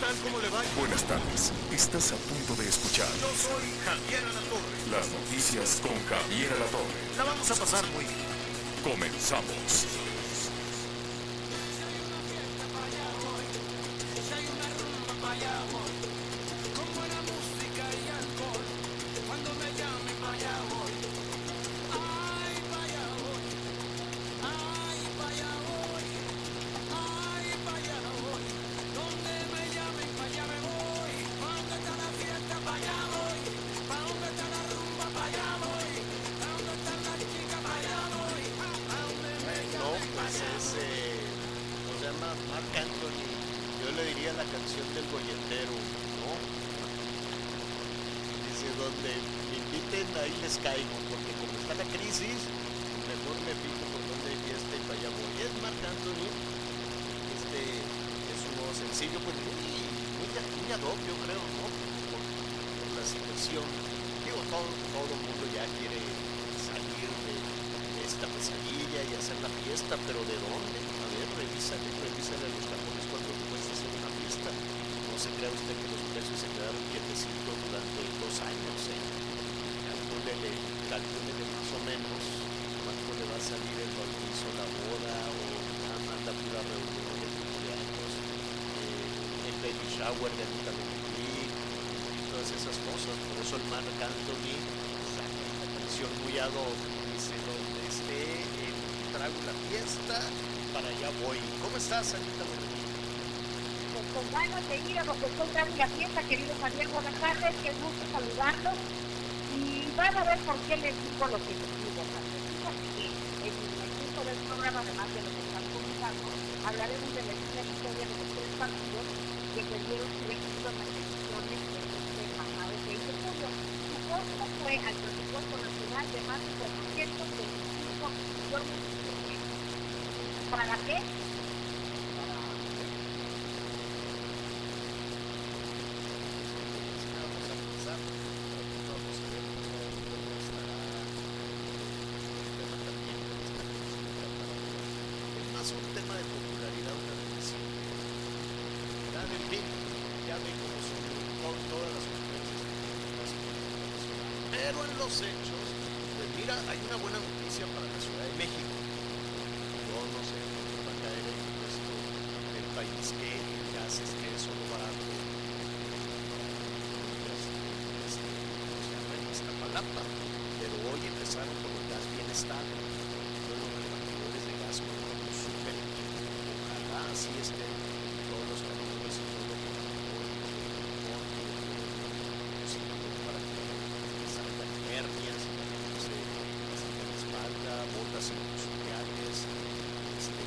tal? ¿Cómo le va? Buenas tardes. Estás a punto de escuchar Yo soy Javier Alatorre. las noticias con Javier Alatorre. La vamos a pasar muy bien. Comenzamos. Caigo, porque como está la crisis, mejor me fijo por donde hay fiesta y para allá voy. Es Marc Anthony, este, es un nuevo sencillo, pues muy, muy, muy yo creo, ¿no? Por, la situación. Digo, todo, todo el mundo ya quiere salir de esta pesadilla y hacer la fiesta, pero ¿de dónde? A ver, revísale, revísale los cajones cuando cuesta hacer una fiesta. No se crea usted que los precios se quedaron quietecitos durante ¿eh? Calcúlele, calcúlele más o menos cuánto le va a salir el bautizo, la boda, o la pura reunión de cumpleaños, eh, el baby shower de Anita y todas esas cosas. Por eso el Marc Anthony saca una canción muy ad hoc, dice donde esté el trago la fiesta, para allá voy. ¿Cómo estás, Anita? Pues con ganas de ir a lo que estoy dando la fiesta, querido Javier, buenas tardes, qué gusto saludarlos. Van a ver por qué les digo lo que les digo, Javier. Fíjate que en el curso del programa, además de lo que están comentando, hablaremos de la historia de los tres partidos que perdieron su éxito en las elecciones del pasado 6 de julio. Su costo fue al presupuesto nacional de más de 425 millones de pesos. ¿Para qué? Vamos a empezar, vamos a ver cómo, cómo estará el tema también de esta consulta para Es más un tema de popularidad, una decisión. Ya en fin, ya ven cómo son to- todas las conferencias políticas internacionales. Pero en los hechos, pues mira, hay una buena noticia para la Ciudad de México. Yo no sé cuánto va a caer el impuesto del país que el gas esté solo barato Iztapalapa, pero hoy empezaron con el gas bienestar, todos los repartidores de gas con un super equipo. Ojalá así estén todos los camiones y todo lo que para que no salgan hernias, se la espalda, botas industriales, este,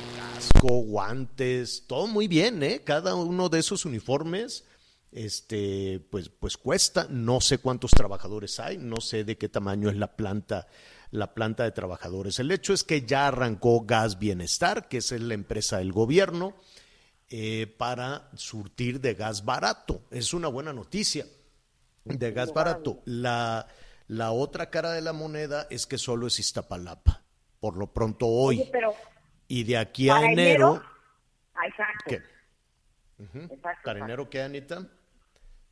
casco, guantes, todo muy bien, ¿eh? Cada uno de esos uniformes este, pues, pues cuesta. No sé cuántos trabajadores hay, no sé de qué tamaño es la planta, la planta de trabajadores. El hecho es que ya arrancó Gas Bienestar, que es la empresa del gobierno, eh, para surtir de gas barato. Es una buena noticia de gas barato. La, la otra cara de la moneda es que solo es Iztapalapa, por lo pronto hoy. Oye, pero y de aquí a para enero, enero, ah, exacto. ¿qué? Ujú. Exacto, ¿Para exacto. enero qué, Anita?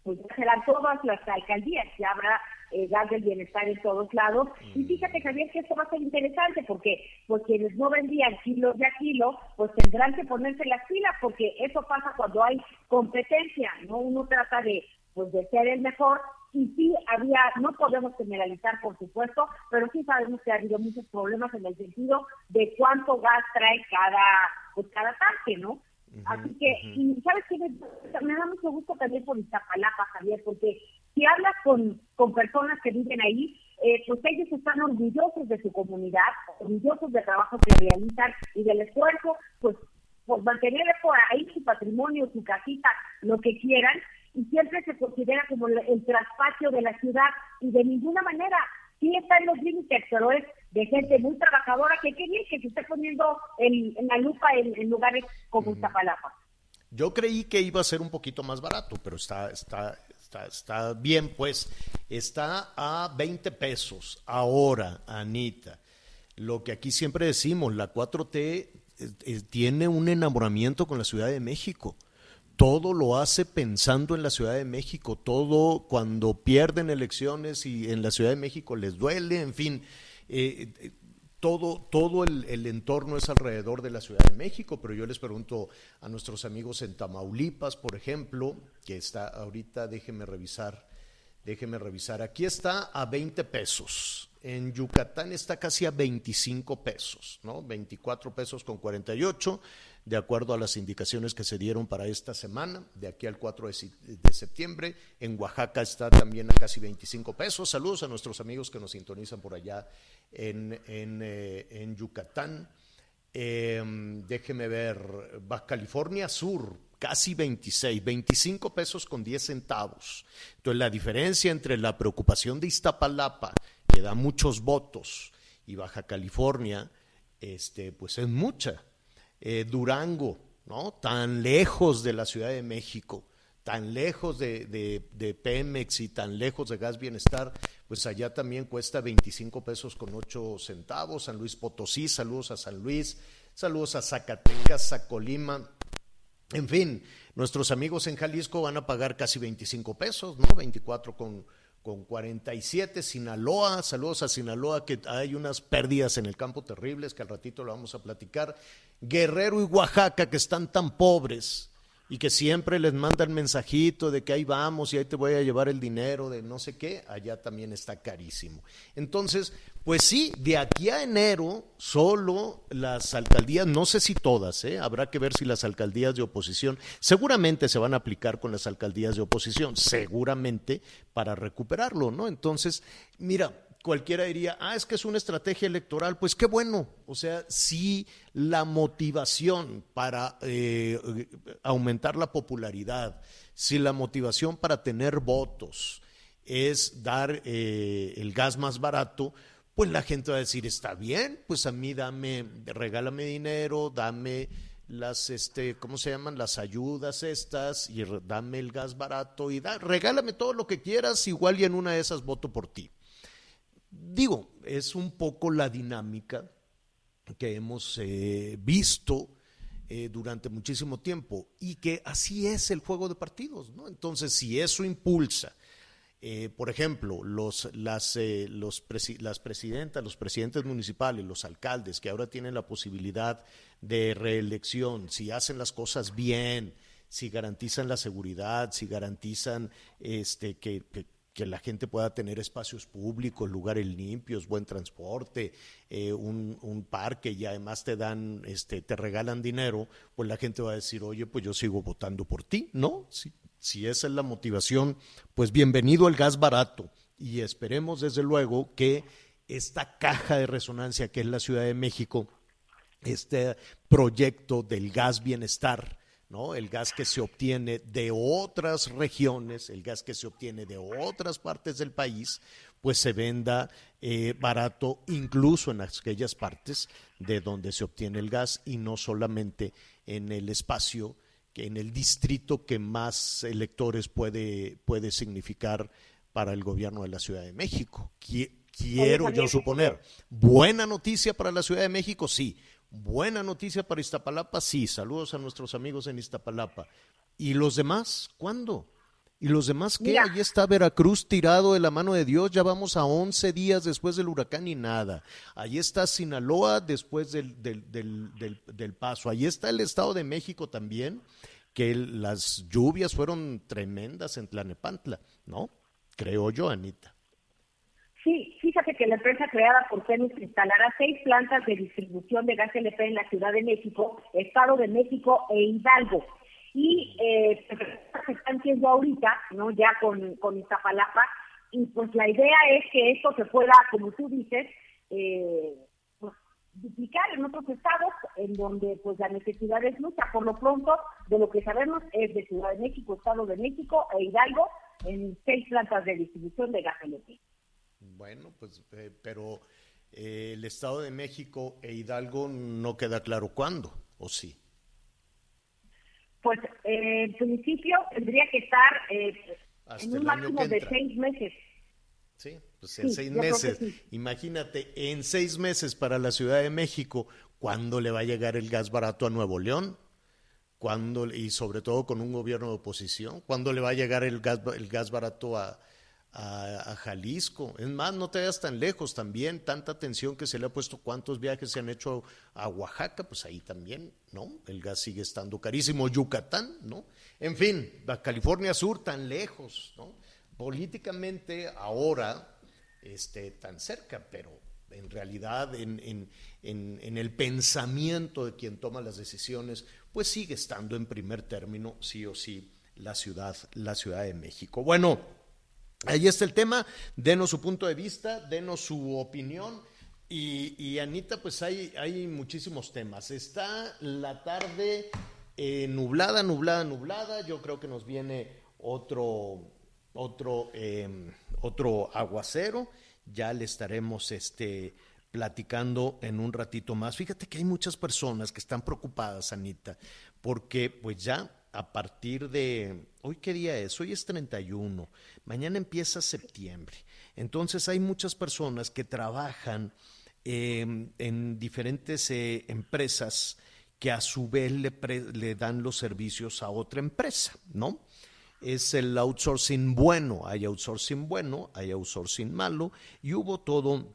pues ya serán todas las alcaldías, ya habrá eh, gas del bienestar en todos lados. Y fíjate, Javier, que esto va a ser interesante porque pues quienes no vendían kilos de a kilo, pues tendrán que ponerse las pilas porque eso pasa cuando hay competencia, ¿no? Uno trata de pues de ser el mejor y sí había, no podemos generalizar por supuesto, pero sí sabemos que ha habido muchos problemas en el sentido de cuánto gas trae cada, pues cada tanque, ¿no? Así que, y sabes que me, me da mucho gusto también por Iztapalapa, Javier, porque si hablas con, con personas que viven ahí, eh, pues ellos están orgullosos de su comunidad, orgullosos del trabajo que realizan y del esfuerzo, pues por mantener por ahí su patrimonio, su casita, lo que quieran, y siempre se considera como el, el traspacio de la ciudad, y de ninguna manera, sí está en los límites, pero es de gente muy trabajadora, que qué bien que se esté poniendo en, la lupa en, lugares como Iztapalapa. Yo creí que iba a ser un poquito más barato, pero está, está, está, bien, pues está a 20 pesos ahora, Anita. Lo que aquí siempre decimos, la 4T eh, eh, tiene un enamoramiento con la Ciudad de México. Todo lo hace pensando en la Ciudad de México, todo cuando pierden elecciones y en la Ciudad de México les duele, en fin. Eh, todo, todo el, entorno es alrededor de la Ciudad de México, pero yo les pregunto a nuestros amigos en Tamaulipas, por ejemplo, que está ahorita, déjenme revisar, déjenme revisar, aquí está a 20 pesos, en Yucatán está casi a 25 pesos, ¿no? 24 pesos con 48, de acuerdo a las indicaciones que se dieron para esta semana, de aquí al 4 de, septiembre. En Oaxaca está también a casi 25 pesos. Saludos a nuestros amigos que nos sintonizan por allá en, en, eh, Yucatán. Em, déjeme ver, Baja California Sur, casi 26, 25 pesos con 10 centavos. Entonces la diferencia entre la preocupación de Iztapalapa, que da muchos votos, y Baja California, este, pues es mucha. Eh, Durango, ¿no? Tan lejos de la Ciudad de México, tan lejos de, de, Pemex y tan lejos de Gas Bienestar, pues allá también cuesta 25 pesos con 8 centavos. San Luis Potosí, saludos a San Luis, saludos a Zacatecas, a Colima. En fin, nuestros amigos en Jalisco van a pagar casi 25 pesos, ¿no? 24 con con 47, Sinaloa, saludos a Sinaloa, que hay unas pérdidas en el campo terribles, que al ratito lo vamos a platicar, Guerrero y Oaxaca, que están tan pobres y que siempre les mandan mensajito de que ahí vamos y ahí te voy a llevar el dinero de no sé qué, allá también está carísimo. Entonces, pues sí, de aquí a enero solo las alcaldías, no sé si todas, ¿eh? habrá que ver si las alcaldías de oposición, seguramente se van a aplicar con las alcaldías de oposición, seguramente para recuperarlo, ¿no? Entonces, mira, cualquiera diría, ah, es que es una estrategia electoral, pues qué bueno. O sea, si la motivación para eh, aumentar la popularidad, si la motivación para tener votos es dar eh, el gas más barato, pues la gente va a decir, está bien, pues a mí dame, regálame dinero, dame las, este, ¿cómo se llaman? Las ayudas estas y dame el gas barato y da, regálame todo lo que quieras, igual y en una de esas voto por ti. Digo, es un poco la dinámica que hemos eh, visto eh, durante muchísimo tiempo y que así es el juego de partidos, ¿no? Entonces, si eso impulsa, eh, por ejemplo, los, las, los las presidentas, los presidentes municipales, los alcaldes que ahora tienen la posibilidad de reelección, si hacen las cosas bien, si garantizan la seguridad, si garantizan este, que la gente pueda tener espacios públicos, lugares limpios, buen transporte, eh, un, parque y además te dan, este, te regalan dinero, pues la gente va a decir, oye, pues yo sigo votando por ti, ¿no? Si, si esa es la motivación, pues bienvenido al gas barato y esperemos desde luego que esta caja de resonancia que es la Ciudad de México, este proyecto del gas bienestar, ¿no? El gas que se obtiene de otras regiones, el gas que se obtiene de otras partes del país, pues se venda eh, barato incluso en aquellas partes de donde se obtiene el gas y no solamente en el espacio, en el distrito que más electores puede, puede significar para el gobierno de la Ciudad de México. Quiero yo suponer. Buena noticia para la Ciudad de México, sí. Buena noticia para Iztapalapa, sí. Saludos a nuestros amigos en Iztapalapa. ¿Y los demás? ¿Cuándo? ¿Y los demás qué? Allí está Veracruz tirado de la mano de Dios, ya vamos a 11 días después del huracán y nada. Allí está Sinaloa después del, del, del, del, paso. Allí está el Estado de México también, que las lluvias fueron tremendas en Tlanepantla, ¿no? Creo yo, Anita. Sí, fíjate que la empresa creada por Pemex instalará seis plantas de distribución de gas LP en la Ciudad de México, Estado de México e Hidalgo. Y eh, se están haciendo ahorita, ¿no? Ya con, con Iztapalapa. Y pues la idea es que esto se pueda, como tú dices, eh, pues, duplicar en otros estados. en donde pues la necesidad es mucha. Por lo pronto, de lo que sabemos es de Ciudad de México, Estado de México e Hidalgo, en seis plantas de distribución de gas Bueno, pues, eh, pero eh, el Estado de México e Hidalgo no queda claro cuándo, ¿o sí? Pues eh, en principio tendría que estar en un máximo de seis meses. Sí, pues en seis meses. Imagínate, en seis meses para la Ciudad de México, ¿cuándo le va a llegar el gas barato a Nuevo León? ¿Cuándo, y sobre todo con un gobierno de oposición? ¿Cuándo le va a llegar el gas, el gas barato a, a, Jalisco. Es más, no te vayas tan lejos también, tanta atención que se le ha puesto, cuántos viajes se han hecho a Oaxaca, pues ahí también, ¿no? El gas sigue estando carísimo, Yucatán, ¿no? En fin, California Sur tan lejos, ¿no? Políticamente ahora, este, tan cerca, pero en realidad en, en, en, el pensamiento de quien toma las decisiones, pues sigue estando en primer término, sí o sí, la ciudad, la Ciudad de México. Bueno, Ahí está el tema, denos su punto de vista, denos su opinión. Y, Anita, pues hay, hay muchísimos temas. Está la tarde eh, nublada, nublada, nublada. Yo creo que nos viene otro, otro, em, otro aguacero. Ya le estaremos este, platicando en un ratito más. Fíjate que hay muchas personas que están preocupadas, Anita, porque pues ya a partir de, hoy qué día es, hoy es 31, mañana empieza septiembre. Entonces hay muchas personas que trabajan em, en diferentes eh, empresas que a su vez le, le, dan los servicios a otra empresa, ¿no? Es el outsourcing bueno, hay outsourcing bueno, hay outsourcing malo, y hubo todo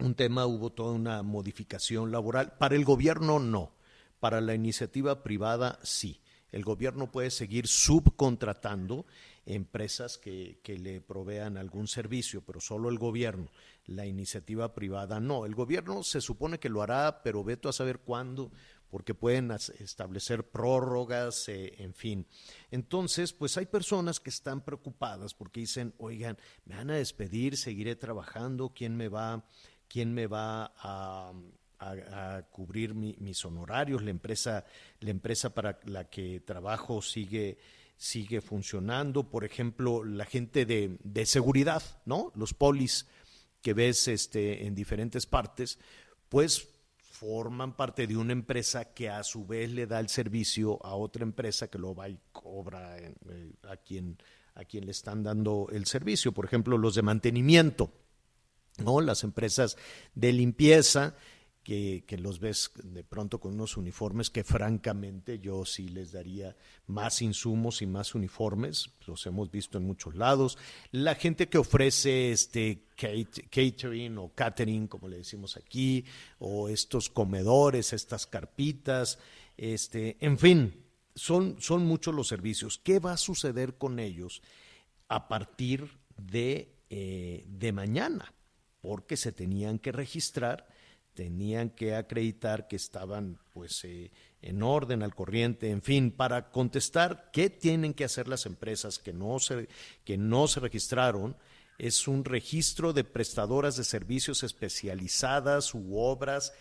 un tema, hubo toda una modificación laboral. Para el gobierno no, para la iniciativa privada sí el gobierno puede seguir subcontratando empresas que, le provean algún servicio, pero solo el gobierno, la iniciativa privada no. El gobierno se supone que lo hará, pero veto a saber cuándo, porque pueden establecer prórrogas, eh, en fin. Entonces, pues hay personas que están preocupadas porque dicen, oigan, me van a despedir, seguiré trabajando, ¿quién me va, quién me va a a, cubrir mis honorarios, la empresa, la empresa para la que trabajo sigue, sigue funcionando, por ejemplo, la gente de, de seguridad, ¿no? Los polis que ves este, en diferentes partes, pues forman parte de una empresa que a su vez le da el servicio a otra empresa que lo va y cobra eh, a quien a quien le están dando el servicio, por ejemplo, los de mantenimiento, ¿no? Las empresas de limpieza que, los ves de pronto con unos uniformes que francamente yo sí les daría más insumos y más uniformes, los hemos visto en muchos lados. La gente que ofrece este catering o catering, como le decimos aquí, o estos comedores, estas carpitas, este, en fin, son, son muchos los servicios. ¿Qué va a suceder con ellos a partir de, eh, de mañana? Porque se tenían que registrar tenían que acreditar que estaban pues eh, en orden al corriente, en fin, para contestar qué tienen que hacer las empresas que no se, que no se registraron, es un registro de prestadoras de servicios especializadas u obras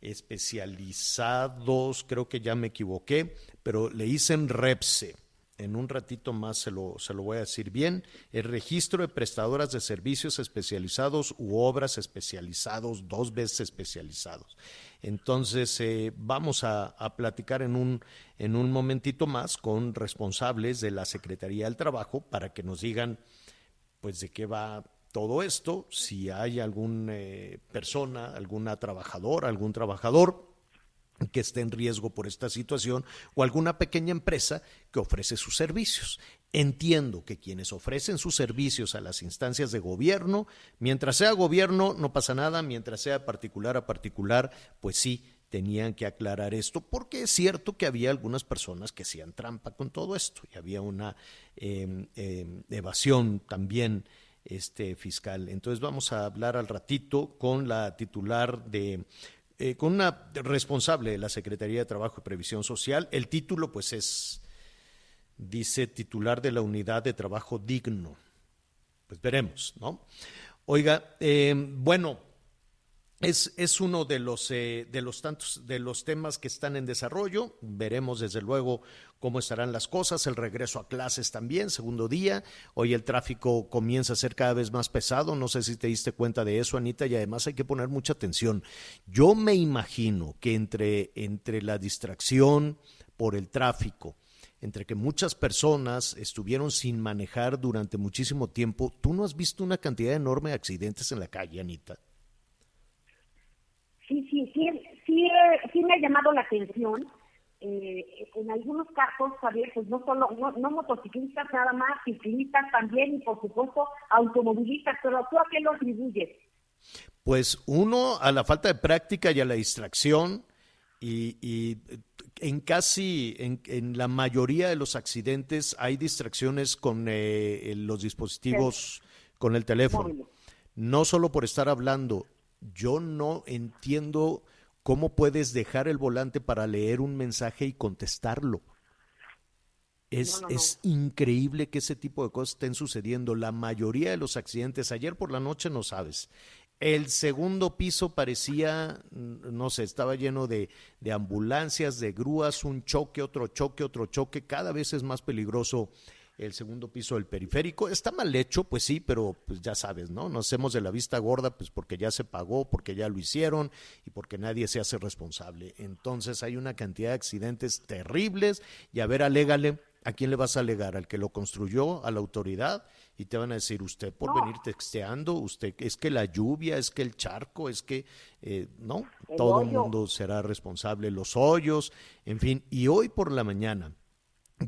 especializados, creo que ya me equivoqué, pero le dicen REPSE en un ratito más se lo, se lo voy a decir bien, el registro de prestadoras de servicios especializados u obras especializados, dos veces especializados. Entonces, eh, vamos a, a, platicar en un, en un momentito más con responsables de la Secretaría del Trabajo para que nos digan, pues, de qué va todo esto, si hay alguna eh, persona, alguna trabajadora, algún trabajador que esté en riesgo por esta situación o alguna pequeña empresa que ofrece sus servicios. Entiendo que quienes ofrecen sus servicios a las instancias de gobierno, mientras sea gobierno no pasa nada, mientras sea particular a particular, pues sí, tenían que aclarar esto, porque es cierto que había algunas personas que hacían trampa con todo esto y había una em, em, evasión también este, fiscal. Entonces vamos a hablar al ratito con la titular de eh, con una responsable de la Secretaría de Trabajo y Previsión Social. El título, pues, es, dice, titular de la Unidad de Trabajo Digno. Pues veremos, ¿no? Oiga, eh, bueno, es, es, uno de los, eh, de los tantos de los temas que están en desarrollo. Veremos desde luego cómo estarán las cosas. El regreso a clases también, segundo día. Hoy el tráfico comienza a ser cada vez más pesado. No sé si te diste cuenta de eso, Anita, y además hay que poner mucha atención. Yo me imagino que entre, entre la distracción por el tráfico, entre que muchas personas estuvieron sin manejar durante muchísimo tiempo, ¿tú no has visto una cantidad enorme de accidentes en la calle, Anita? Sí, sí, sí, sí, sí me ha llamado la atención. Eh, en algunos casos, Javier, pues no solo, no, motociclistas nada más, ciclistas también y por supuesto automovilistas, pero ¿tú a qué lo atribuyes? Pues uno, a la falta de práctica y a la distracción y, en casi, en, la mayoría de los accidentes hay distracciones con eh, los dispositivos, con el teléfono. No solo por estar hablando, yo no entiendo cómo puedes dejar el volante para leer un mensaje y contestarlo. Es, es, increíble que ese tipo de cosas estén sucediendo. La mayoría de los accidentes, ayer por la noche no sabes. El segundo piso parecía, no sé, estaba lleno de, de ambulancias, de grúas, un choque, otro choque, otro choque. Cada vez es más peligroso el segundo piso del periférico. Está mal hecho, pues sí, pero pues ya sabes, ¿no? Nos hacemos de la vista gorda, pues porque ya se pagó, porque ya lo hicieron y porque nadie se hace responsable. Entonces hay una cantidad de accidentes terribles y a ver, alégale. ¿A quién le vas a alegar? ¿Al que lo construyó? ¿A la autoridad? Y te van a decir, usted por venir texteando, usted, es que la lluvia, es que el charco, es que, eh, no, todo el mundo será responsable, los hoyos, en fin. Y hoy por la mañana,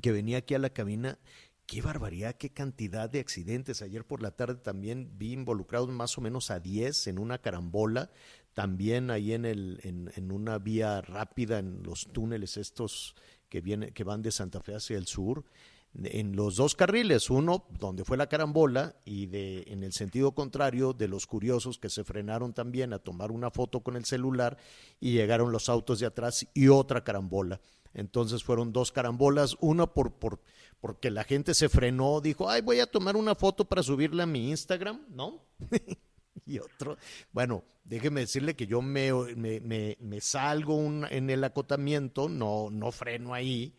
que venía aquí a la cabina, Qué barbaridad, qué cantidad de accidentes. Ayer por la tarde también vi involucrados más o menos a 10 en una carambola, también ahí en, el, en, en una vía rápida, en los túneles estos que, viene, que van de Santa Fe hacia el sur, en los dos carriles, uno donde fue la carambola y de, en el sentido contrario de los curiosos que se frenaron también a tomar una foto con el celular y llegaron los autos de atrás y otra carambola. Entonces fueron dos carambolas, una por, por porque la gente se frenó, dijo, ay, voy a tomar una foto para subirla a mi Instagram, ¿no? y otro, bueno, déjeme decirle que yo me, me, me, salgo en el acotamiento, no, no freno ahí,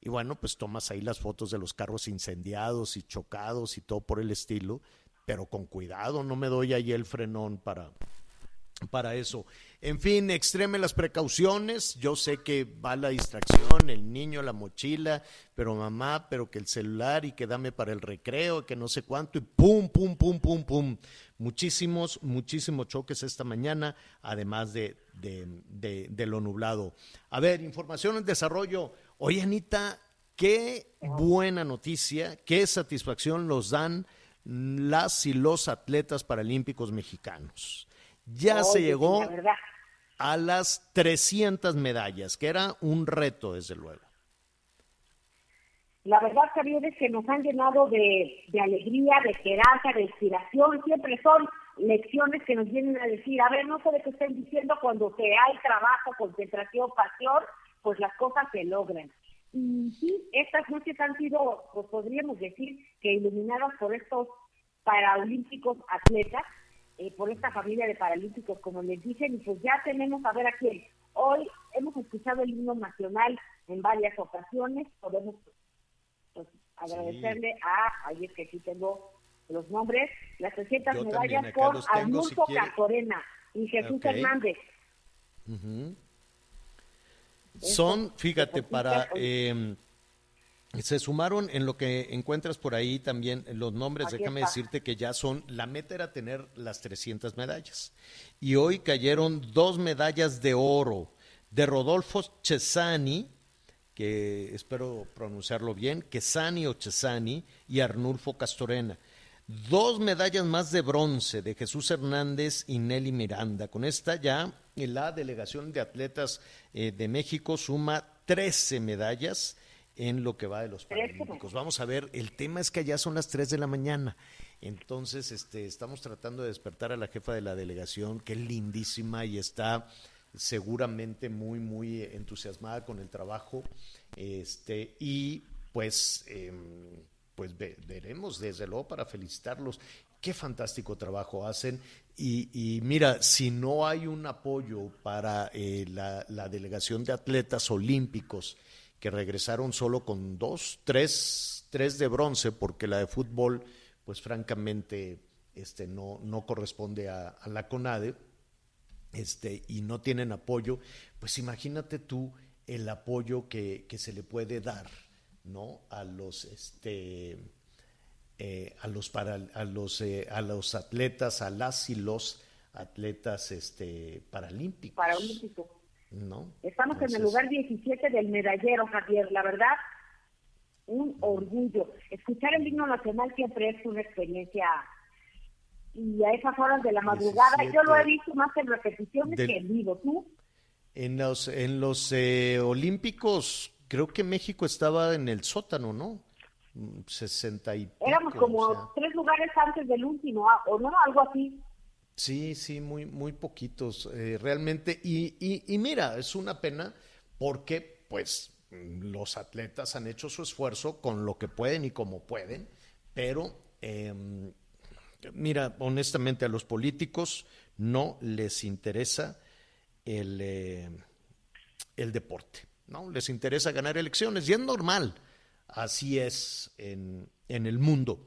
y bueno, pues tomas ahí las fotos de los carros incendiados y chocados y todo por el estilo, pero con cuidado, no me doy ahí el frenón para, para eso. En fin, extreme las precauciones. Yo sé que va la distracción, el niño, la mochila, pero mamá, pero que el celular y que dame para el recreo, que no sé cuánto, y pum, pum, pum, pum, pum. Muchísimos, muchísimos choques esta mañana, además de, de, de, lo nublado. A ver, información en desarrollo. Oye, Anita, qué buena noticia, qué satisfacción nos dan las y los atletas paralímpicos mexicanos. Ya se llegó a las 300 medallas, que era un reto, desde luego. La verdad, Javier, es que nos han llenado de, alegría, de esperanza, de inspiración. Siempre son lecciones que nos vienen a decir, a ver, no sé de qué estén diciendo, cuando se hay trabajo, concentración, pasión, pues las cosas se logran. Y sí, estas noches han sido, pues podríamos decir, que iluminadas por estos paraolímpicos atletas eh, por esta familia de paralímpicos, como les dicen, y pues ya tenemos a ver a quién. Hoy hemos escuchado el himno nacional en varias ocasiones, podemos pues, agradecerle a, ahí es que aquí tengo los nombres, las 300 medallas por Arnulfo Catorena y Jesús Hernández. Son, fíjate, para... Eh, se sumaron en lo que encuentras por ahí también los nombres, déjame decirte que ya son, la meta era tener las 300 medallas. Y hoy cayeron dos medallas de oro de Rodolfo Cesani, que espero pronunciarlo bien, Quesani o Cesani, y Arnulfo Castorena. Dos medallas más de bronce de Jesús Hernández y Nelly Miranda. Con esta ya la delegación de atletas eh, de México suma 13 medallas en lo que va de los Paralímpicos. Vamos a ver, el tema es que allá son las 3 de la mañana. Entonces, este, estamos tratando de despertar a la jefa de la delegación, que es lindísima y está seguramente muy, muy entusiasmada con el trabajo. Este, y pues, em, pues veremos desde luego para felicitarlos. qué fantástico trabajo hacen. Y, mira, si no hay un apoyo para eh, la, delegación de atletas olímpicos que regresaron solo con dos, tres, tres de bronce, porque la de fútbol, pues francamente, este, no, no corresponde a, la CONADE, este, y no tienen apoyo, pues imagínate tú el apoyo que, que se le puede dar, ¿no? A los, este, eh, a los para a los eh, a los atletas, a las y los atletas este paralímpicos. Paralímpicos. ¿No? Estamos en el lugar 17 del medallero, Javier. La verdad, un orgullo. Escuchar el himno nacional siempre es una experiencia y a esas horas de la madrugada yo lo he visto más en repeticiones que en vivo. ¿Tú? En los en los eh, Olímpicos creo que México estaba en el sótano, ¿no? 60 y Éramos como tres lugares antes del último, ah, ¿o no? Algo así. Sí, sí, muy, muy poquitos, eh, realmente. Y, y, y, mira, es una pena porque, pues, los atletas han hecho su esfuerzo con lo que pueden y como pueden, pero, em, mira, honestamente, a los políticos no les interesa el, eh, el deporte, ¿no? Les interesa ganar elecciones y es normal así es en, el mundo.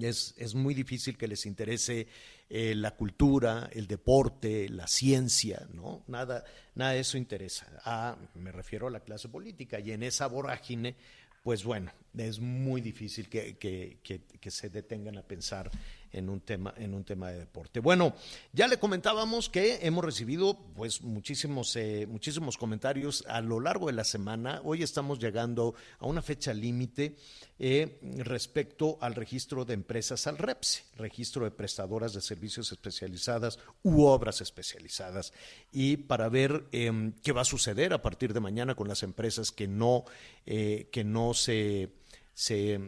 Es, es, muy difícil que les interese eh, la cultura, el deporte, la ciencia, ¿no? Nada, nada de eso interesa. Ah, me refiero a la clase política y en esa vorágine, pues bueno, es muy difícil que, que, que se detengan a pensar en un tema, en un tema de deporte. Bueno, ya le comentábamos que hemos recibido pues muchísimos, eh, muchísimos comentarios a lo largo de la semana. Hoy estamos llegando a una fecha límite eh, respecto al registro de empresas al REPSE, registro de prestadoras de servicios especializadas u obras especializadas. Y para ver em, qué va a suceder a partir de mañana con las empresas que no, eh, que no se se eh,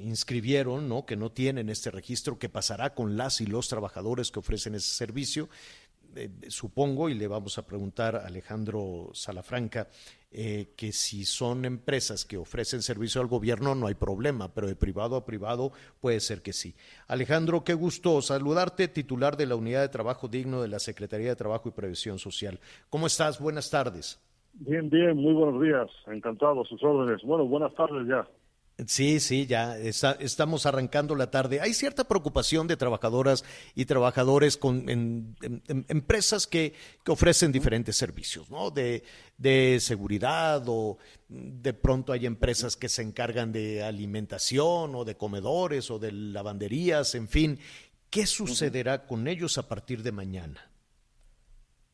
inscribieron, ¿no? que no tienen este registro, ¿qué pasará con las y los trabajadores que ofrecen ese servicio? Eh, supongo, y le vamos a preguntar a Alejandro Salafranca, eh, que si son empresas que ofrecen servicio al gobierno no hay problema, pero de privado a privado puede ser que sí. Alejandro, qué gusto saludarte, titular de la Unidad de Trabajo Digno de la Secretaría de Trabajo y Previsión Social. ¿Cómo estás? Buenas tardes. Bien, bien, muy buenos días. Encantado, sus órdenes. Bueno, buenas tardes ya. Sí, sí, ya estamos arrancando la tarde. Hay cierta preocupación de trabajadoras y trabajadores con en, empresas que, ofrecen diferentes servicios, ¿no? De, de, seguridad o de pronto hay empresas que se encargan de alimentación o de comedores o de lavanderías, en fin. ¿Qué sucederá con ellos a partir de mañana?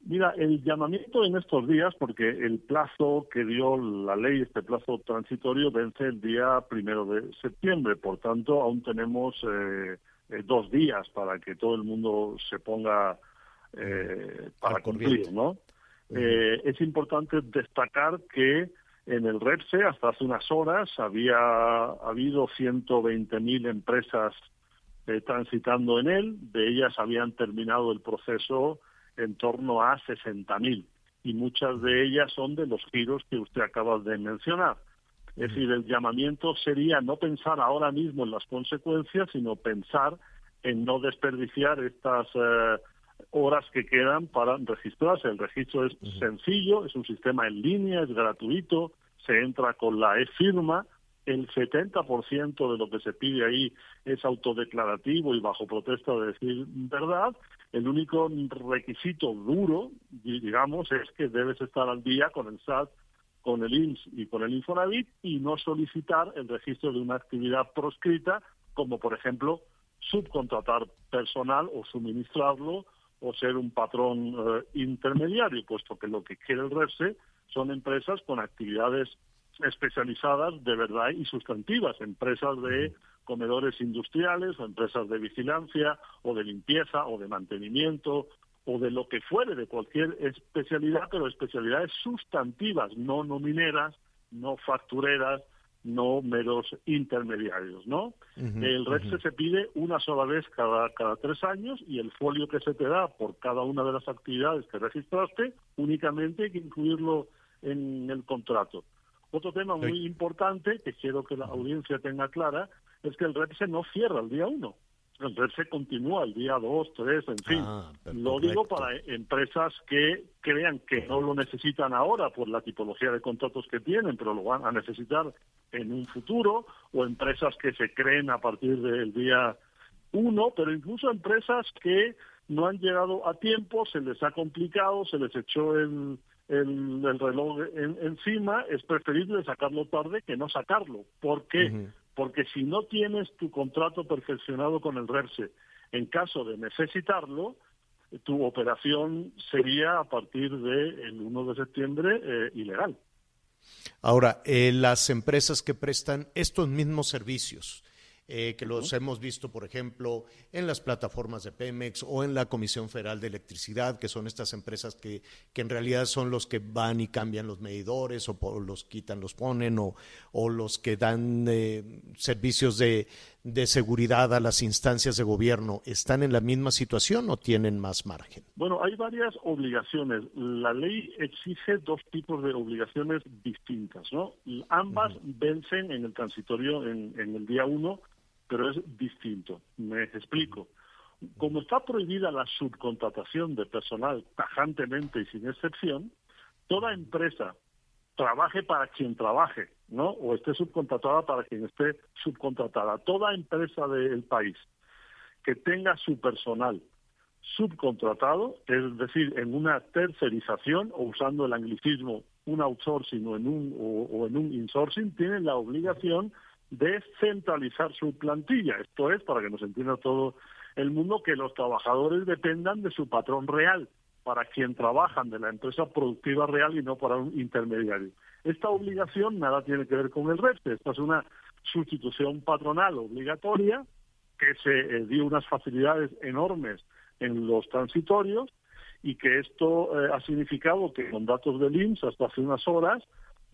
Mira, el llamamiento en estos días, porque el plazo que dio la ley, este plazo transitorio, vence el día primero de septiembre. Por tanto, aún tenemos eh, eh, dos días para que todo el mundo se ponga eh, para cumplir, ¿no? es importante destacar que en el REPSE, hasta hace unas horas, había habido 120.000 empresas transitando en él. De ellas habían terminado el proceso en torno a 60.000 y muchas de ellas son de los giros que usted acaba de mencionar. Es decir, el llamamiento sería no pensar ahora mismo en las consecuencias, sino pensar en no desperdiciar estas eh, horas que quedan para registrarse. El registro es sencillo, es un sistema en línea, es gratuito, se entra con la e-firma, el 70% de lo que se pide ahí es autodeclarativo y bajo protesta de decir verdad. El único requisito duro, digamos, es que debes estar al día con el SAT, con el IMSS y con el Infonavit y no solicitar el registro de una actividad proscrita, como por ejemplo subcontratar personal o suministrarlo o ser un patrón eh, intermediario, puesto que lo que quiere el REPSE son empresas con actividades especializadas de verdad y sustantivas, empresas de comedores industriales o empresas de vigilancia o de limpieza o de mantenimiento o de lo que fuere, de cualquier especialidad, pero especialidades sustantivas, no nomineras, no factureras, no meros intermediarios, ¿no? el REPSE se pide una sola vez cada, cada tres años y el folio que se te da por cada una de las actividades que registraste, únicamente hay que incluirlo en el contrato. Otro tema muy importante que quiero que la audiencia tenga clara es que el REPSE no cierra el día uno. el REPSE continúa el día 2, 3, en fin. Ah, lo digo para empresas que crean que no lo necesitan ahora por la tipología de contratos que tienen, pero lo van a necesitar en un futuro, o empresas que se creen a partir del día 1, pero incluso empresas que no han llegado a tiempo, se les ha complicado, se les echó el, el, el reloj en- encima, es preferible sacarlo tarde que no sacarlo. ¿Por qué? Porque si no tienes tu contrato perfeccionado con el REPSE, en caso de necesitarlo, tu operación sería a partir del 1 de septiembre eh, ilegal. Ahora, eh, las empresas que prestan estos mismos servicios, eh, que los hemos visto, por ejemplo, en las plataformas de Pemex o en la Comisión Federal de Electricidad, que son estas empresas que, que en realidad son los que van y cambian los medidores o po- los quitan, los ponen, o, o los que dan eh, servicios de, de seguridad a las instancias de gobierno, ¿están en la misma situación o tienen más margen? Bueno, hay varias obligaciones. La ley exige dos tipos de obligaciones distintas, ¿no? Ambas vencen en el transitorio en, en el día 1, pero es distinto. Me explico. Como está prohibida la subcontratación de personal tajantemente y sin excepción, toda empresa trabaje para quien trabaje, ¿no? O esté subcontratada para quien esté subcontratada. Toda empresa del país que tenga su personal subcontratado, es decir, en una tercerización o usando el anglicismo un outsourcing o en un o, o en un insourcing, tiene la obligación de centralizar su plantilla. Esto es, para que nos entienda todo el mundo, que los trabajadores dependan de su patrón real, para quien trabajan de la empresa productiva real y no para un intermediario. Esta obligación nada tiene que ver con el REPSE, esta es una sustitución patronal obligatoria que se eh, dio unas facilidades enormes en los transitorios y que esto eh, ha significado que con datos del IMSS hasta hace unas horas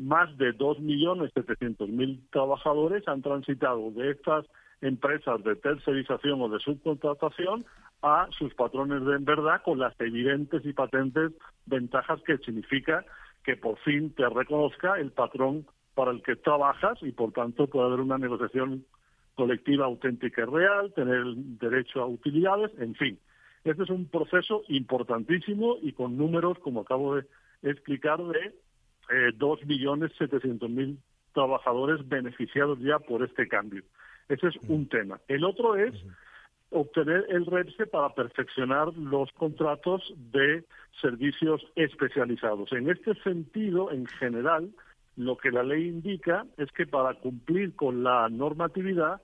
más de 2.700.000 trabajadores han transitado de estas empresas de tercerización o de subcontratación a sus patrones de verdad con las evidentes y patentes ventajas que significa que por fin te reconozca el patrón para el que trabajas y por tanto puede haber una negociación colectiva auténtica y real, tener derecho a utilidades, en fin. Este es un proceso importantísimo y con números, como acabo de explicar, de eh, 2.700.000 trabajadores beneficiados ya por este cambio. Ese es un tema. El otro es obtener el REPSE para perfeccionar los contratos de servicios especializados. En este sentido, en general, lo que la ley indica es que para cumplir con la normatividad,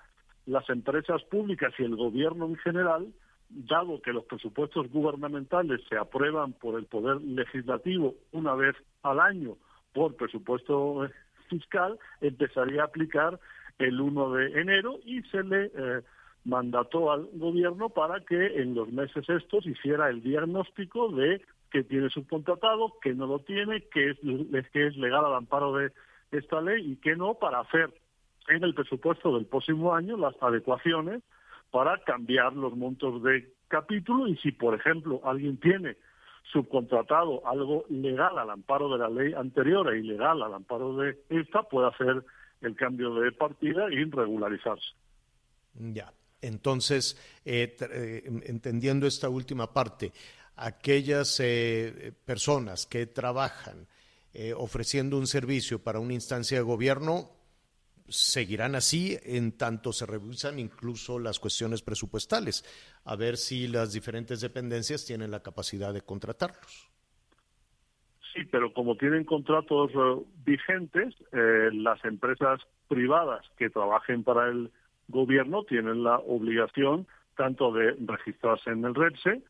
las empresas públicas y el gobierno en general, dado que los presupuestos gubernamentales se aprueban por el Poder Legislativo una vez al año por presupuesto fiscal, empezaría a aplicar el 1 de enero y se le eh, mandató al gobierno para que en los meses estos hiciera el diagnóstico de que tiene subcontratado, que no lo tiene, que es, que es legal al amparo de esta ley y que no, para hacer en el presupuesto del próximo año las adecuaciones para cambiar los montos de capítulo y si, por ejemplo, alguien tiene subcontratado algo legal al amparo de la ley anterior e ilegal al amparo de esta, puede hacer el cambio de partida y regularizarse. Ya. Entonces, eh, eh, entendiendo esta última parte, aquellas eh, personas que trabajan ofreciendo un servicio para una instancia de gobierno seguirán así en tanto se revisan incluso las cuestiones presupuestales, a ver si las diferentes dependencias tienen la capacidad de contratarlos. Sí, pero como tienen contratos uh, vigentes, eh, las empresas privadas que trabajen para el gobierno tienen la obligación tanto de registrarse en el REPSE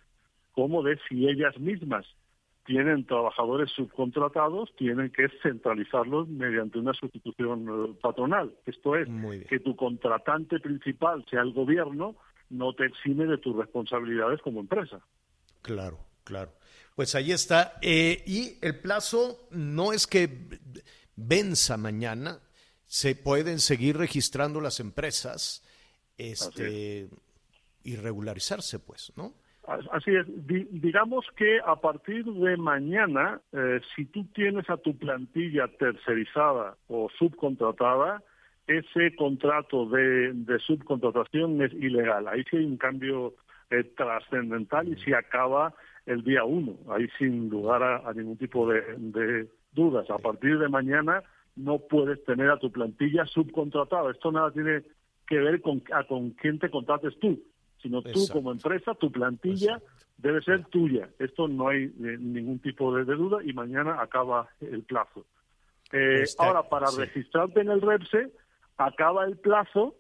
como de si ellas mismas tienen trabajadores subcontratados, tienen que centralizarlos mediante una sustitución uh, patronal. Esto es, que tu contratante principal sea el gobierno, no te exime de tus responsabilidades como empresa. Claro, claro. Pues ahí está. Eh, y el plazo no es que venza mañana, se pueden seguir registrando las empresas este, y regularizarse, pues, ¿no? Así es. Di- digamos que a partir de mañana, eh, si tú tienes a tu plantilla tercerizada o subcontratada, ese contrato de, subcontratación es ilegal. Ahí sí hay un cambio eh, trascendental y si acaba el día uno. Ahí sin lugar a, ningún tipo de, dudas. A partir de mañana no puedes tener a tu plantilla subcontratada. Esto nada tiene que ver con, con quién te contrates tú, sino tú como empresa, tu plantilla debe ser tuya. Esto no hay eh, ningún tipo de, duda y mañana acaba el plazo. Eh, ahora, para registrarte en el REPSE, acaba el plazo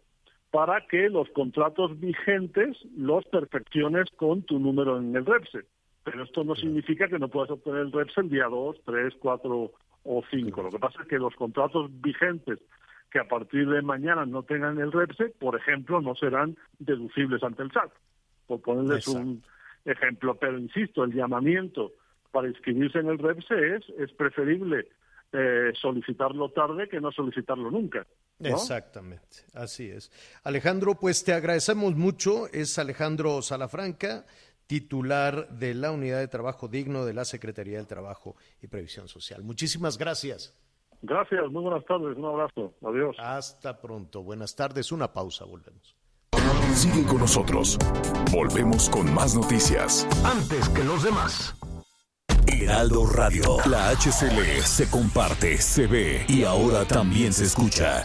para que los contratos vigentes los perfecciones con tu número en el REPSE. Pero esto no significa que no puedas obtener el REPSE el día 2, 3, 4 o 5. Lo que pasa es que los contratos vigentes que a partir de mañana no tengan el REPSE, por ejemplo, no serán deducibles ante el SAT. Por ponerles un ejemplo. Pero insisto, el llamamiento para inscribirse en el REPSE es, es preferible eh, solicitarlo tarde que no solicitarlo nunca. Exactamente, así es. Alejandro, pues te agradecemos mucho. Es Alejandro Salafranca, titular de la Unidad de Trabajo Digno de la Secretaría del Trabajo y Previsión Social. Muchísimas gracias. Gracias, muy buenas tardes, un abrazo, adiós. Hasta pronto, buenas tardes, una pausa, volvemos. Sigue con nosotros, volvemos con más noticias. Antes que los demás. Heraldo Radio. La HCL se comparte, se ve y ahora también se escucha.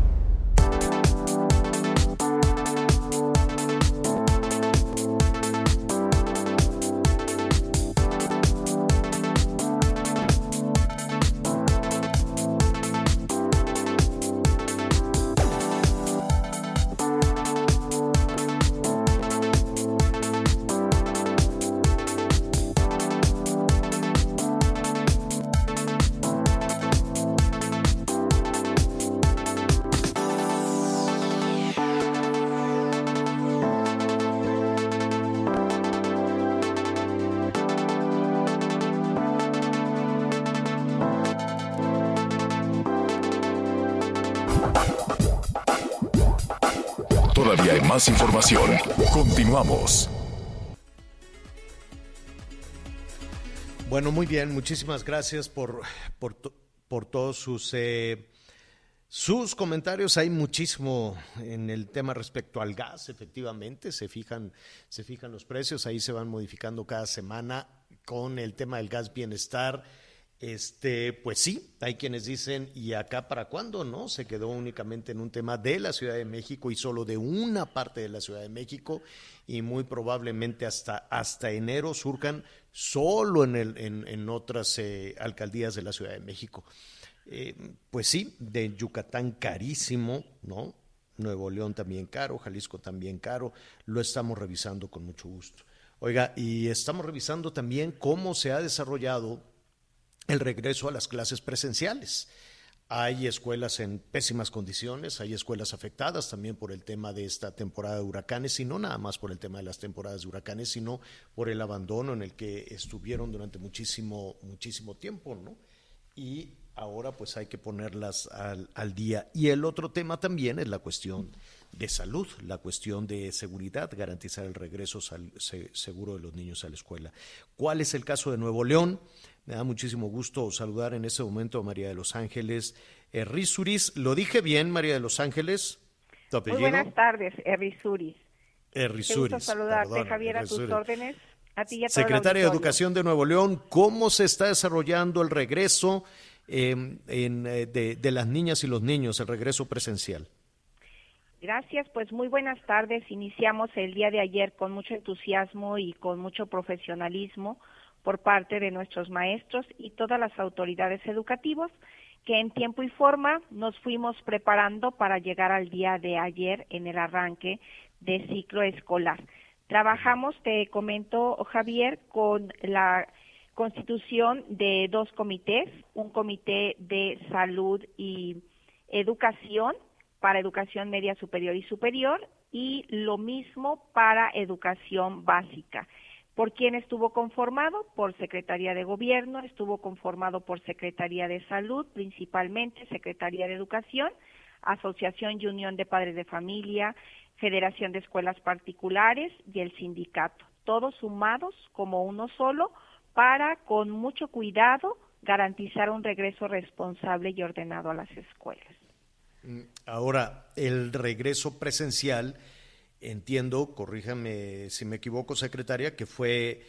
Bueno, muy bien, muchísimas gracias por, por, por todos sus, eh, sus comentarios. Hay muchísimo en el tema respecto al gas, efectivamente, se fijan, se fijan los precios, ahí se van modificando cada semana con el tema del gas bienestar este, pues sí, hay quienes dicen, ¿y acá para cuándo? No, se quedó únicamente en un tema de la Ciudad de México y solo de una parte de la Ciudad de México y muy probablemente hasta, hasta enero surcan solo en, el, en, otras eh, alcaldías de la Ciudad de México. Eh, pues sí, de Yucatán carísimo, ¿no? Nuevo León también caro, Jalisco también caro, lo estamos revisando con mucho gusto. Oiga, y estamos revisando también cómo se ha desarrollado el regreso a las clases presenciales. Hay escuelas en pésimas condiciones, hay escuelas afectadas también por el tema de esta temporada de huracanes, y no nada más por el tema de las temporadas de huracanes, sino por el abandono en el que estuvieron durante muchísimo, muchísimo tiempo, ¿no? Y ahora pues hay que ponerlas al, al día. Y el otro tema también es la cuestión de salud, la cuestión de seguridad, garantizar el regreso seguro de los niños a la escuela. ¿Cuál es el caso de Nuevo León? Me da muchísimo gusto saludar en este momento a María de los Ángeles Errizuris. ¿Lo dije bien, María de los Ángeles? Muy buenas tardes, Errizuris. Errizuris. Qué saludarte, Javier, a tus órdenes. A ti y a Secretaria de Educación de Nuevo León, ¿cómo se está desarrollando el regreso em, eh, de, de las niñas y los niños, el regreso presencial? Gracias, pues muy buenas tardes. Iniciamos el día de ayer con mucho entusiasmo y con mucho profesionalismo por parte de nuestros maestros y todas las autoridades educativas que en tiempo y forma nos fuimos preparando para llegar al día de ayer en el arranque de ciclo escolar. Trabajamos, te comento, Javier, con la constitución de dos comités, un comité de salud y educación para educación media superior y superior y lo mismo para educación básica. ¿Por quién estuvo conformado? Por Secretaría de Gobierno, estuvo conformado por Secretaría de Salud, principalmente Secretaría de Educación, Asociación y Unión de Padres de Familia, Federación de Escuelas Particulares y el sindicato, todos sumados como uno solo para, con mucho cuidado, garantizar un regreso responsable y ordenado a las escuelas. Mm, ahora, el regreso presencial, entiendo, corríjame si me equivoco, secretaria, que fue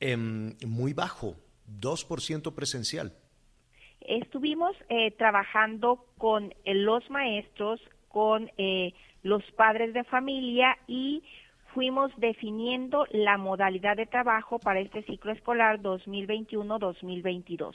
em, muy bajo, 2% presencial. Estuvimos eh, trabajando con eh, los maestros, con eh, los padres de familia y fuimos definiendo la modalidad de trabajo para este ciclo escolar 2021-2022.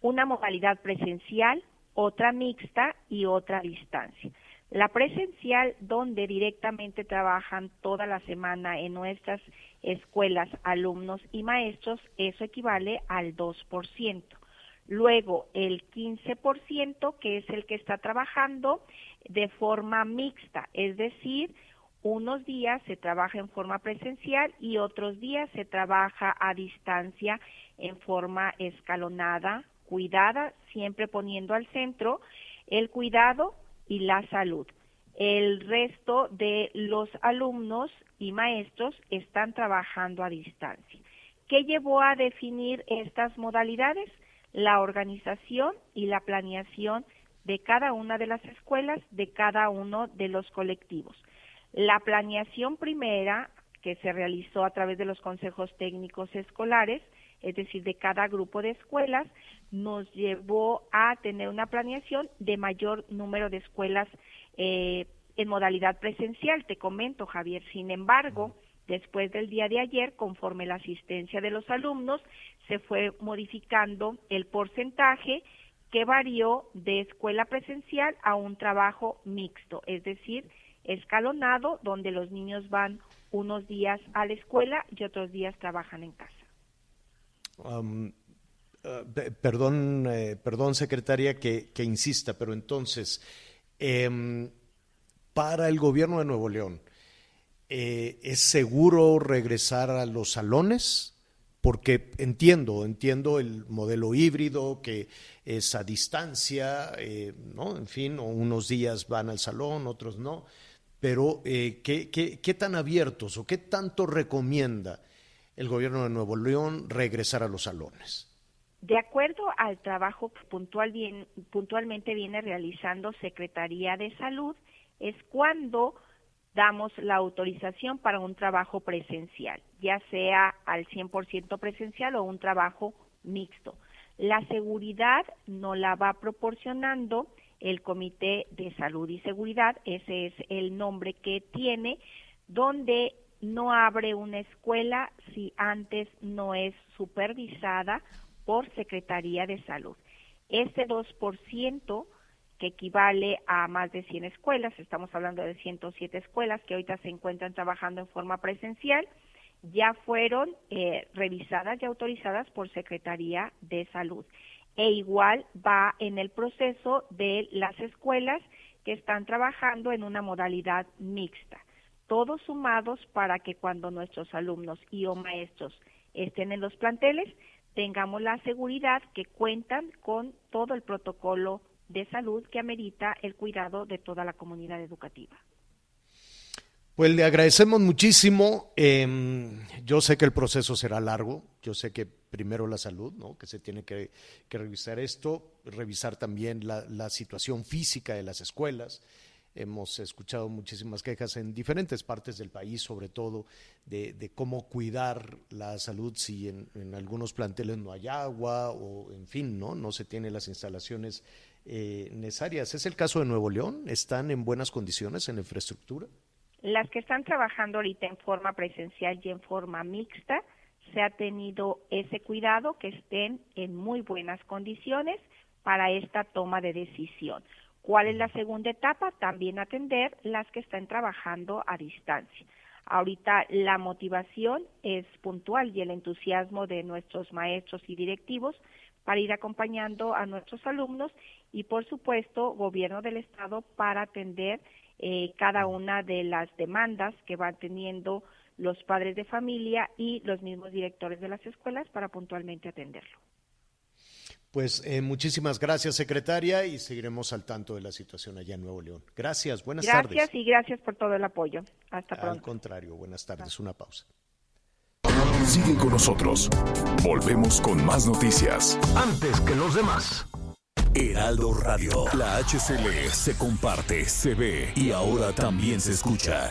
Una modalidad presencial, otra mixta y otra a distancia. La presencial, donde directamente trabajan toda la semana en nuestras escuelas alumnos y maestros, eso equivale al 2%. Luego, el 15%, que es el que está trabajando de forma mixta, es decir, unos días se trabaja en forma presencial y otros días se trabaja a distancia en forma escalonada, cuidada, siempre poniendo al centro el cuidado y la salud. El resto de los alumnos y maestros están trabajando a distancia. ¿Qué llevó a definir estas modalidades? la organización y la planeación de cada una de las escuelas, de cada uno de los colectivos. La planeación primera, que se realizó a través de los consejos técnicos escolares, es decir, de cada grupo de escuelas, nos llevó a tener una planeación de mayor número de escuelas eh, en modalidad presencial. Te comento, Javier. Sin embargo, después del día de ayer, conforme la asistencia de los alumnos, se fue modificando el porcentaje que varió de escuela presencial a un trabajo mixto, es decir, escalonado, donde los niños van unos días a la escuela y otros días trabajan en casa. Uh, perdón, eh, perdón, secretaria, que, insista, pero entonces, em, para el gobierno de Nuevo León, eh, ¿es seguro regresar a los salones? porque entiendo, entiendo el modelo híbrido que es a distancia, eh, ¿no? En fin, unos días van al salón, otros no, pero eh, ¿qué, qué, tan abiertos o qué tanto recomienda el gobierno de Nuevo León regresar a los salones? De acuerdo al trabajo que puntual puntualmente viene realizando Secretaría de Salud, es cuando damos la autorización para un trabajo presencial, ya sea al 100% presencial o un trabajo mixto. La seguridad no la va proporcionando el Comité de Salud y Seguridad, ese es el nombre que tiene, donde no abre una escuela si antes no es supervisada por Secretaría de Salud. Ese 2% que equivale a más de 100 escuelas, estamos hablando de 107 escuelas que ahorita se encuentran trabajando en forma presencial, ya fueron eh, revisadas y autorizadas por Secretaría de Salud. E igual va en el proceso de las escuelas que están trabajando en una modalidad mixta, todos sumados para que cuando nuestros alumnos y o maestros estén en los planteles, tengamos la seguridad que cuentan con todo el protocolo de salud que amerita el cuidado de toda la comunidad educativa. Pues le agradecemos muchísimo. Em, yo sé que el proceso será largo. Yo sé que primero la salud, ¿no? que se tiene que, revisar esto, revisar también la, situación física de las escuelas. Hemos escuchado muchísimas quejas en diferentes partes del país, sobre todo de, cómo cuidar la salud si en, algunos planteles no hay agua o, en fin, no, no se tienen las instalaciones eh, necesarias. ¿Es el caso de Nuevo León? ¿Están en buenas condiciones en infraestructura? Las que están trabajando ahorita en forma presencial y en forma mixta, se ha tenido ese cuidado que estén en muy buenas condiciones para esta toma de decisión. ¿Cuál es la segunda etapa? También atender las que están trabajando a distancia. Ahorita la motivación es puntual y el entusiasmo de nuestros maestros y directivos para ir acompañando a nuestros alumnos y, por supuesto, gobierno del Estado para atender eh, cada una de las demandas que van teniendo los padres de familia y los mismos directores de las escuelas para puntualmente atenderlo. Pues eh, muchísimas gracias, secretaria, y seguiremos al tanto de la situación allá en Nuevo León. Gracias, buenas tardes. Gracias y gracias por todo el apoyo. Hasta pronto. Al contrario, buenas tardes. Una pausa. Sigue con nosotros. Volvemos con más noticias. Antes que los demás. Heraldo Radio, la HCL se comparte, se ve y ahora también se escucha.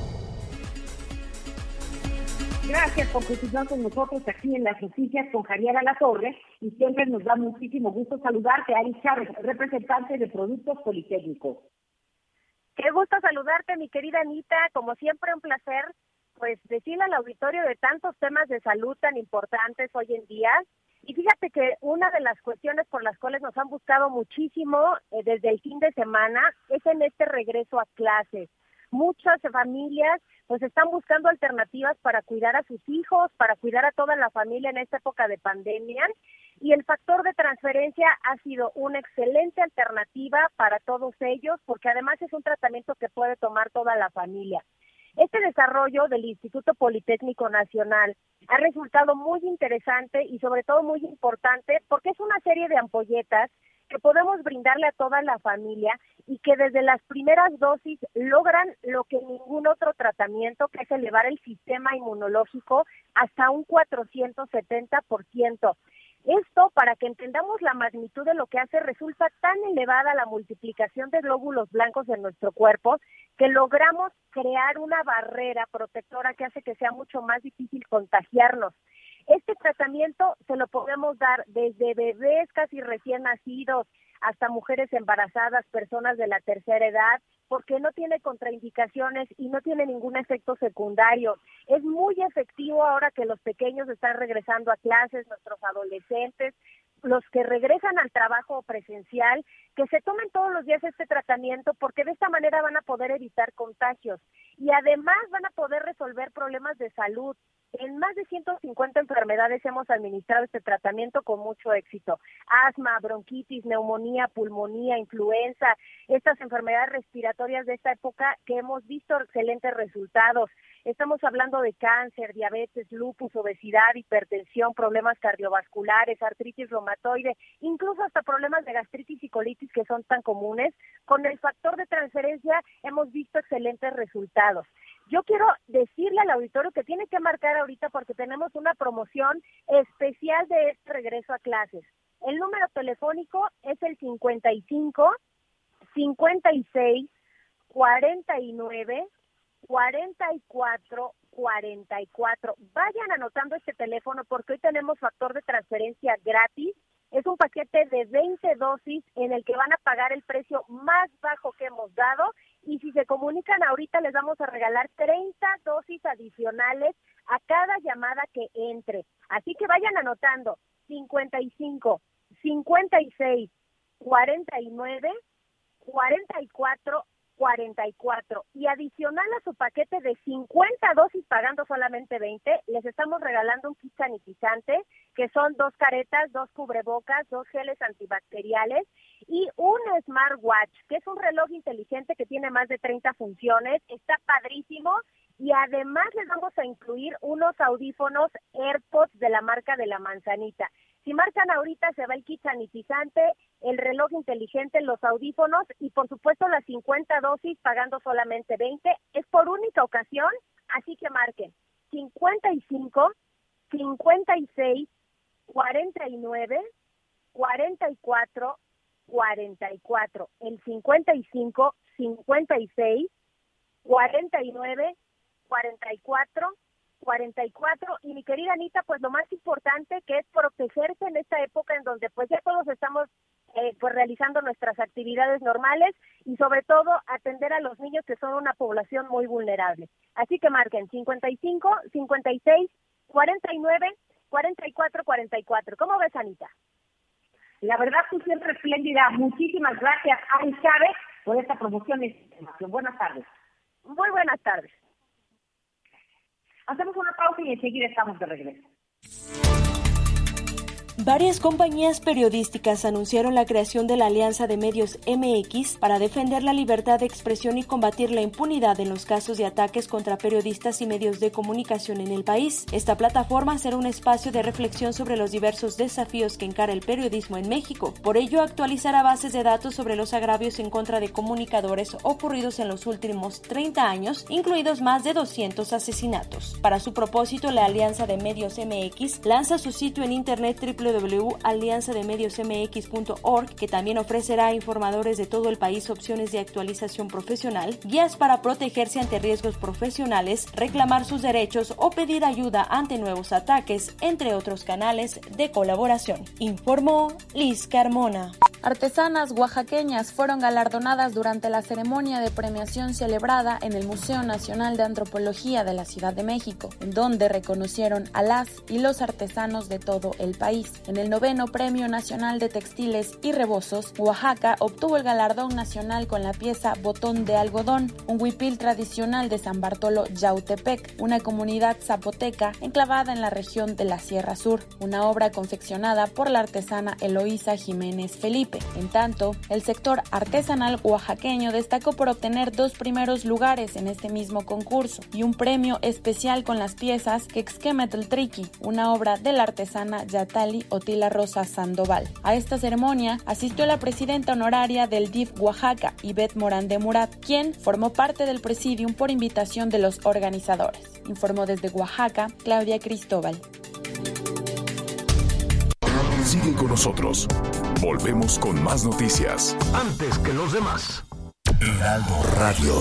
Gracias por continuar con nosotros aquí en las noticias con Javier Torre y siempre nos da muchísimo gusto saludarte, Ari Chávez, representante de Productos Politécnicos. Qué gusto saludarte, mi querida Anita, como siempre un placer, pues decirle al auditorio de tantos temas de salud tan importantes hoy en día. Y fíjate que una de las cuestiones por las cuales nos han buscado muchísimo eh, desde el fin de semana es en este regreso a clases. Muchas familias pues están buscando alternativas para cuidar a sus hijos, para cuidar a toda la familia en esta época de pandemia y el factor de transferencia ha sido una excelente alternativa para todos ellos porque además es un tratamiento que puede tomar toda la familia. Este desarrollo del Instituto Politécnico Nacional ha resultado muy interesante y sobre todo muy importante porque es una serie de ampolletas que podemos brindarle a toda la familia y que desde las primeras dosis logran lo que ningún otro tratamiento, que es elevar el sistema inmunológico hasta un 470%. Esto, para que entendamos la magnitud de lo que hace, resulta tan elevada la multiplicación de glóbulos blancos en nuestro cuerpo que logramos crear una barrera protectora que hace que sea mucho más difícil contagiarnos. Este tratamiento se lo podemos dar desde bebés casi recién nacidos hasta mujeres embarazadas, personas de la tercera edad, porque no tiene contraindicaciones y no tiene ningún efecto secundario. Es muy efectivo ahora que los pequeños están regresando a clases, nuestros adolescentes, los que regresan al trabajo presencial, que se tomen todos los días este tratamiento porque de esta manera van a poder evitar contagios y además van a poder resolver problemas de salud. En más de 150 enfermedades hemos administrado este tratamiento con mucho éxito. Asma, bronquitis, neumonía, pulmonía, influenza, estas enfermedades respiratorias de esta época que hemos visto excelentes resultados. Estamos hablando de cáncer, diabetes, lupus, obesidad, hipertensión, problemas cardiovasculares, artritis reumatoide, incluso hasta problemas de gastritis y colitis que son tan comunes. Con el factor de transferencia hemos visto excelentes resultados. Yo quiero decirle al auditorio que tiene que marcar ahorita porque tenemos una promoción especial de este regreso a clases. El número telefónico es el 55 56 49 44 44. Vayan anotando este teléfono porque hoy tenemos factor de transferencia gratis es un paquete de 20 dosis en el que van a pagar el precio más bajo que hemos dado y si se comunican ahorita les vamos a regalar 30 dosis adicionales a cada llamada que entre. Así que vayan anotando 55, 56, 49, 44 44 y adicional a su paquete de 50 dosis pagando solamente 20, les estamos regalando un kit sanitizante que son dos caretas, dos cubrebocas, dos geles antibacteriales y un smartwatch, que es un reloj inteligente que tiene más de 30 funciones, está padrísimo y además les vamos a incluir unos audífonos AirPods de la marca de la manzanita. Si marcan ahorita se va el kit sanitizante, el reloj inteligente, los audífonos y por supuesto las 50 dosis pagando solamente 20. Es por única ocasión, así que marquen 55, 56, 49, 44, 44. El 55, 56, 49, 44, 44 y mi querida Anita, pues lo más importante que es protegerse en esta época en donde pues ya todos estamos eh, pues realizando nuestras actividades normales y sobre todo atender a los niños que son una población muy vulnerable. Así que marquen 55, 56, 49, 44, 44. ¿Cómo ves, Anita? La verdad, tú siempre espléndida. Muchísimas gracias, Ari Chávez, por esta promoción y información. Buenas tardes. Muy buenas tardes. Hacemos una pausa y enseguida estamos de regreso. Varias compañías periodísticas anunciaron la creación de la Alianza de Medios MX para defender la libertad de expresión y combatir la impunidad en los casos de ataques contra periodistas y medios de comunicación en el país. Esta plataforma será un espacio de reflexión sobre los diversos desafíos que encara el periodismo en México. Por ello, actualizará bases de datos sobre los agravios en contra de comunicadores ocurridos en los últimos 30 años, incluidos más de 200 asesinatos. Para su propósito, la Alianza de Medios MX lanza su sitio en internet www www.alianzademediosmx.org, que también ofrecerá a informadores de todo el país opciones de actualización profesional, guías para protegerse ante riesgos profesionales, reclamar sus derechos o pedir ayuda ante nuevos ataques, entre otros canales de colaboración. Informó Liz Carmona. Artesanas oaxaqueñas fueron galardonadas durante la ceremonia de premiación celebrada en el Museo Nacional de Antropología de la Ciudad de México, en donde reconocieron a las y los artesanos de todo el país. En el noveno Premio Nacional de Textiles y Rebozos, Oaxaca obtuvo el galardón nacional con la pieza Botón de Algodón, un huipil tradicional de San Bartolo Yautepec, una comunidad zapoteca enclavada en la región de la Sierra Sur, una obra confeccionada por la artesana Eloísa Jiménez Felipe. En tanto, el sector artesanal oaxaqueño destacó por obtener dos primeros lugares en este mismo concurso y un premio especial con las piezas Quexquemetl Triqui, una obra de la artesana Yatali Otila Rosa Sandoval. A esta ceremonia asistió la presidenta honoraria del DIF Oaxaca, Ivette Morán de Murat, quien formó parte del presidium por invitación de los organizadores. Informó desde Oaxaca Claudia Cristóbal. Sigue con nosotros. Volvemos con más noticias. Antes que los demás. Heraldo Radio.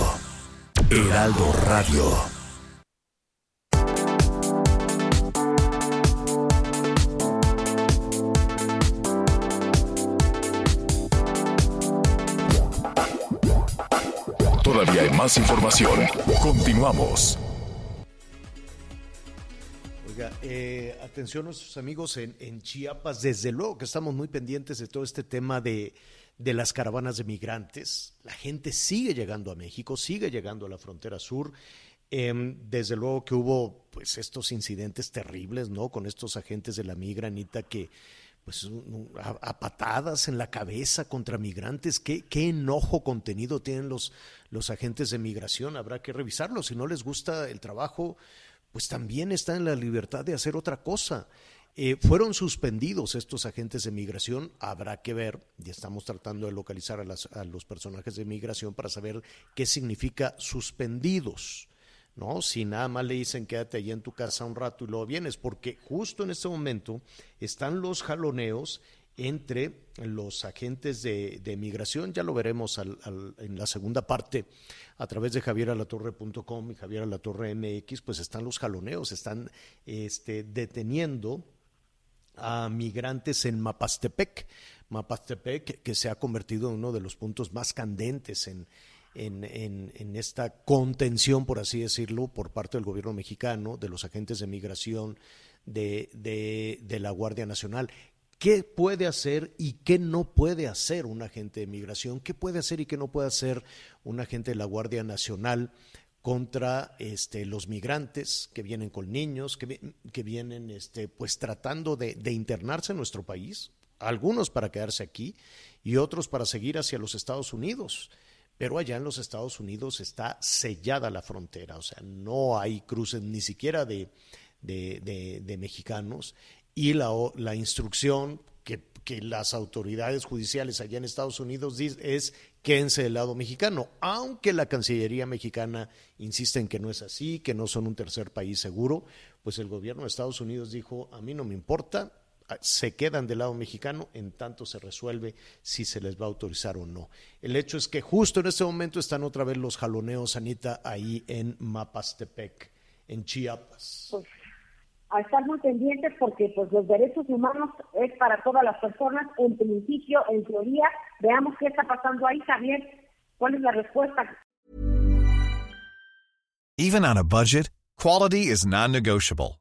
Heraldo Radio. Todavía hay más información. Continuamos. Eh, atención nuestros amigos en, Chiapas, desde luego que estamos muy pendientes de todo este tema de, las caravanas de migrantes. La gente sigue llegando a México, sigue llegando a la frontera sur. Em, desde luego que hubo pues estos incidentes terribles, ¿no? Con estos agentes de la migranita que pues a, patadas en la cabeza contra migrantes. ¿Qué, qué enojo contenido tienen los, los agentes de migración. Habrá que revisarlo. Si no les gusta el trabajo, pues también está en la libertad de hacer otra cosa. Eh, fueron suspendidos estos agentes de migración, habrá que ver, y estamos tratando de localizar a, los personajes de migración para saber qué significa suspendidos, ¿no? Si nada más le dicen quédate allí en tu casa un rato y luego vienes, porque justo en este momento están los jaloneos entre los agentes de, migración, ya lo veremos en la segunda parte a través de javieralatorre.com y Javier Alatorre MX, pues están los jaloneos, están este, deteniendo a migrantes en Mapastepec, Mapastepec que se ha convertido en uno de los puntos más candentes en, en, esta contención, por así decirlo, por parte del gobierno mexicano, de los agentes de migración, de, la Guardia Nacional. Qué puede hacer y qué no puede hacer un agente de migración, qué puede hacer y qué no puede hacer un agente de la Guardia Nacional contra este, los migrantes que vienen con niños, que, vienen este, pues tratando de, internarse en nuestro país, algunos para quedarse aquí y otros para seguir hacia los Estados Unidos. Pero allá en los Estados Unidos está sellada la frontera, o sea, no hay cruces ni siquiera de, de, de mexicanos. Y la, la instrucción que, que, las autoridades judiciales allá en Estados Unidos es quédense del lado mexicano, aunque la Cancillería mexicana insiste en que no es así, que no son un tercer país seguro, pues el gobierno de Estados Unidos dijo, a mí no me importa, se quedan del lado mexicano en tanto se resuelve si se les va a autorizar o no. El hecho es que justo en este momento están otra vez los jaloneos, Anita, ahí en Mapastepec, en Chiapas. Pues, a estar muy pendientes porque pues los derechos humanos es para todas las personas, en principio, en teoría, veamos qué está pasando ahí, Javier, cuál es la respuesta. Even on a budget, quality is non-negotiable.